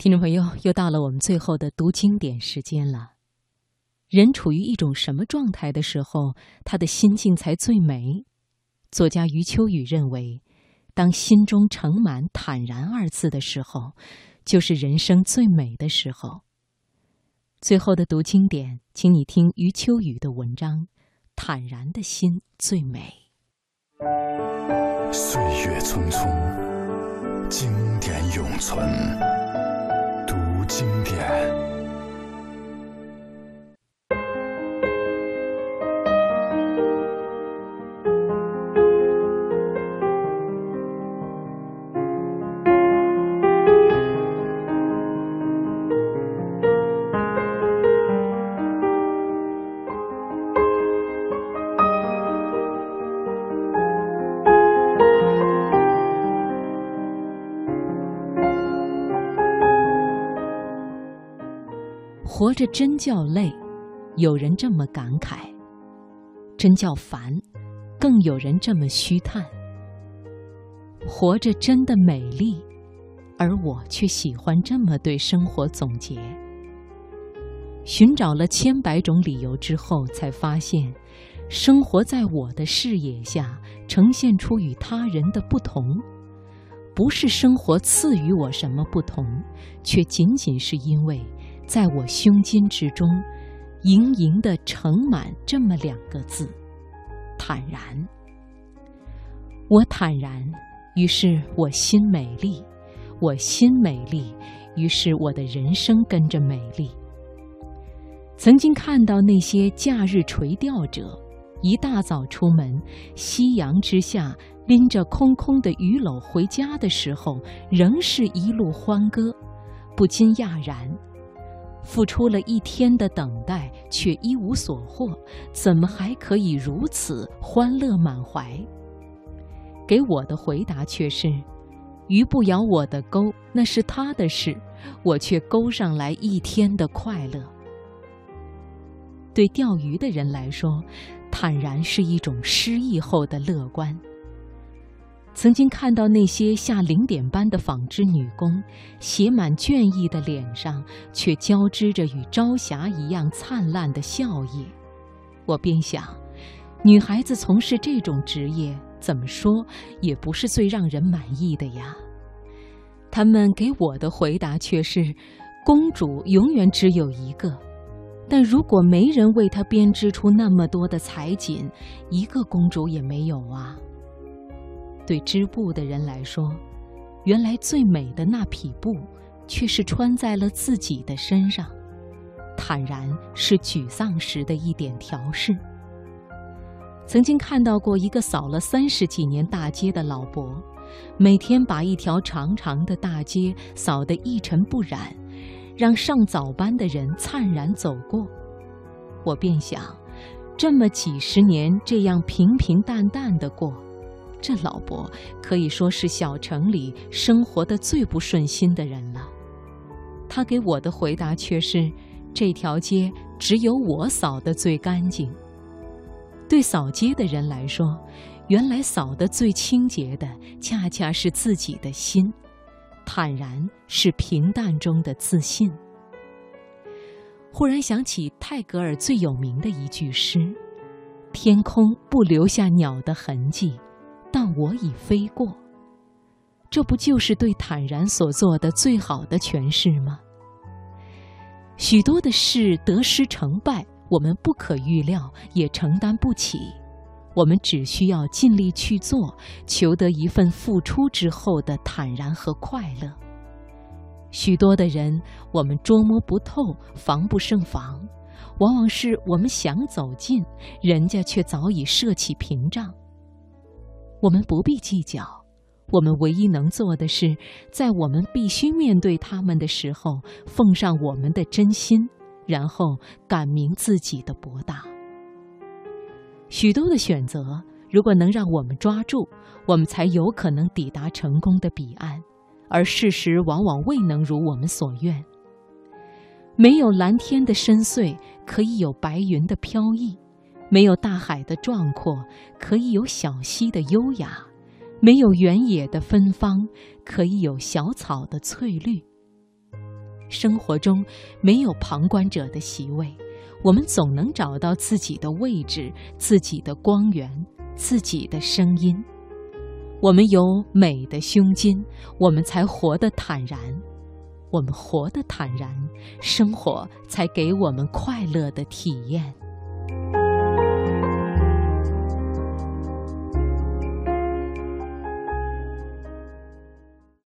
听众朋友，又到了我们最后的读经典时间了。人处于一种什么状态的时候，他的心境才最美？作家余秋雨认为，当心中盛满“坦然”二字的时候，就是人生最美的时候。最后的读经典，请你听余秋雨的文章：“坦然的心最美。”岁月匆匆，经典永存。经典。活着真叫累，有人这么感慨；真叫烦，更有人这么虚叹。活着真的美丽，而我却喜欢这么对生活总结。寻找了千百种理由之后，才发现，生活在我的视野下，呈现出与他人的不同，不是生活赐予我什么不同，却仅仅是因为。在我胸襟之中，盈盈的盛满这么两个字：坦然。我坦然，于是我心美丽；我心美丽，于是我的人生跟着美丽。曾经看到那些假日垂钓者，一大早出门，夕阳之下拎着空空的鱼篓回家的时候，仍是一路欢歌，不禁讶然。付出了一天的等待，却一无所获，怎么还可以如此欢乐满怀？给我的回答却是：鱼不咬我的钩，那是他的事，我却勾上来一天的快乐。对钓鱼的人来说，坦然是一种失意后的乐观。曾经看到那些下零点班的纺织女工，写满倦意的脸上，却交织着与朝霞一样灿烂的笑意。我便想，女孩子从事这种职业，怎么说也不是最让人满意的呀。他们给我的回答却是：公主永远只有一个，但如果没人为她编织出那么多的彩锦，一个公主也没有啊。对织布的人来说，原来最美的那匹布，却是穿在了自己的身上。坦然是沮丧时的一点调试。曾经看到过一个扫了三十几年大街的老伯，每天把一条长长的大街扫得一尘不染，让上早班的人灿然走过。我便想，这么几十年，这样平平淡淡的过。这老伯可以说是小城里生活的最不顺心的人了。他给我的回答却是：这条街只有我扫的最干净。对扫街的人来说，原来扫的最清洁的，恰恰是自己的心。坦然是平淡中的自信。忽然想起泰戈尔最有名的一句诗：“天空不留下鸟的痕迹。”但我已飞过，这不就是对坦然所做的最好的诠释吗？许多的事得失成败，我们不可预料，也承担不起。我们只需要尽力去做，求得一份付出之后的坦然和快乐。许多的人，我们捉摸不透，防不胜防，往往是我们想走近，人家却早已设起屏障。我们不必计较，我们唯一能做的是，在我们必须面对他们的时候，奉上我们的真心，然后感明自己的博大。许多的选择，如果能让我们抓住，我们才有可能抵达成功的彼岸，而事实往往未能如我们所愿。没有蓝天的深邃，可以有白云的飘逸。没有大海的壮阔，可以有小溪的优雅；没有原野的芬芳，可以有小草的翠绿。生活中没有旁观者的席位，我们总能找到自己的位置、自己的光源、自己的声音。我们有美的胸襟，我们才活得坦然。我们活得坦然，生活才给我们快乐的体验。